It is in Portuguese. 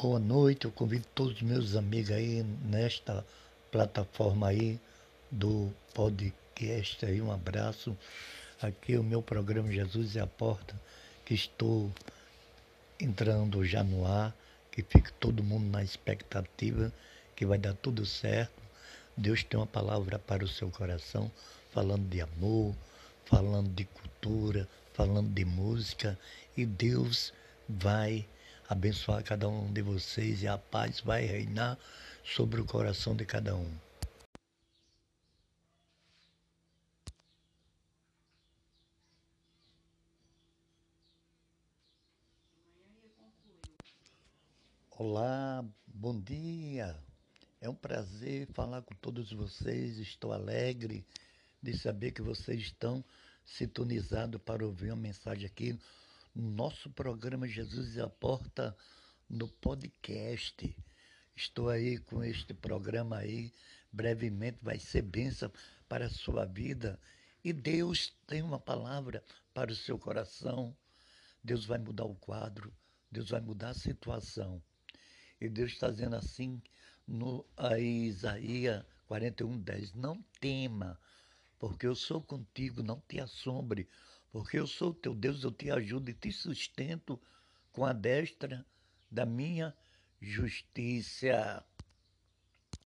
Boa noite, eu convido todos os meus amigos aí nesta plataforma aí do podcast aí, um abraço. Aqui é o meu programa Jesus é a Porta, que estou entrando já no ar, que fique todo mundo na expectativa que vai dar tudo certo. Deus tem uma palavra para o seu coração, falando de amor, falando de cultura, falando de música, e Deus vai abençoar cada um de vocês e a paz vai reinar sobre o coração de cada um. Olá, bom dia. É um prazer falar com todos vocês. Estou alegre de saber que vocês estão sintonizados para ouvir uma mensagem aqui nosso programa Jesus e a Porta no podcast. Estou aí com este programa aí, brevemente vai ser bênção para a sua vida. E Deus tem uma palavra para o seu coração. Deus vai mudar o quadro, Deus vai mudar a situação. E Deus está dizendo assim no aí, Isaías 41, 10, não tema, porque eu sou contigo, não te assombre, porque eu sou teu Deus, eu te ajudo e te sustento com a destra da minha justiça.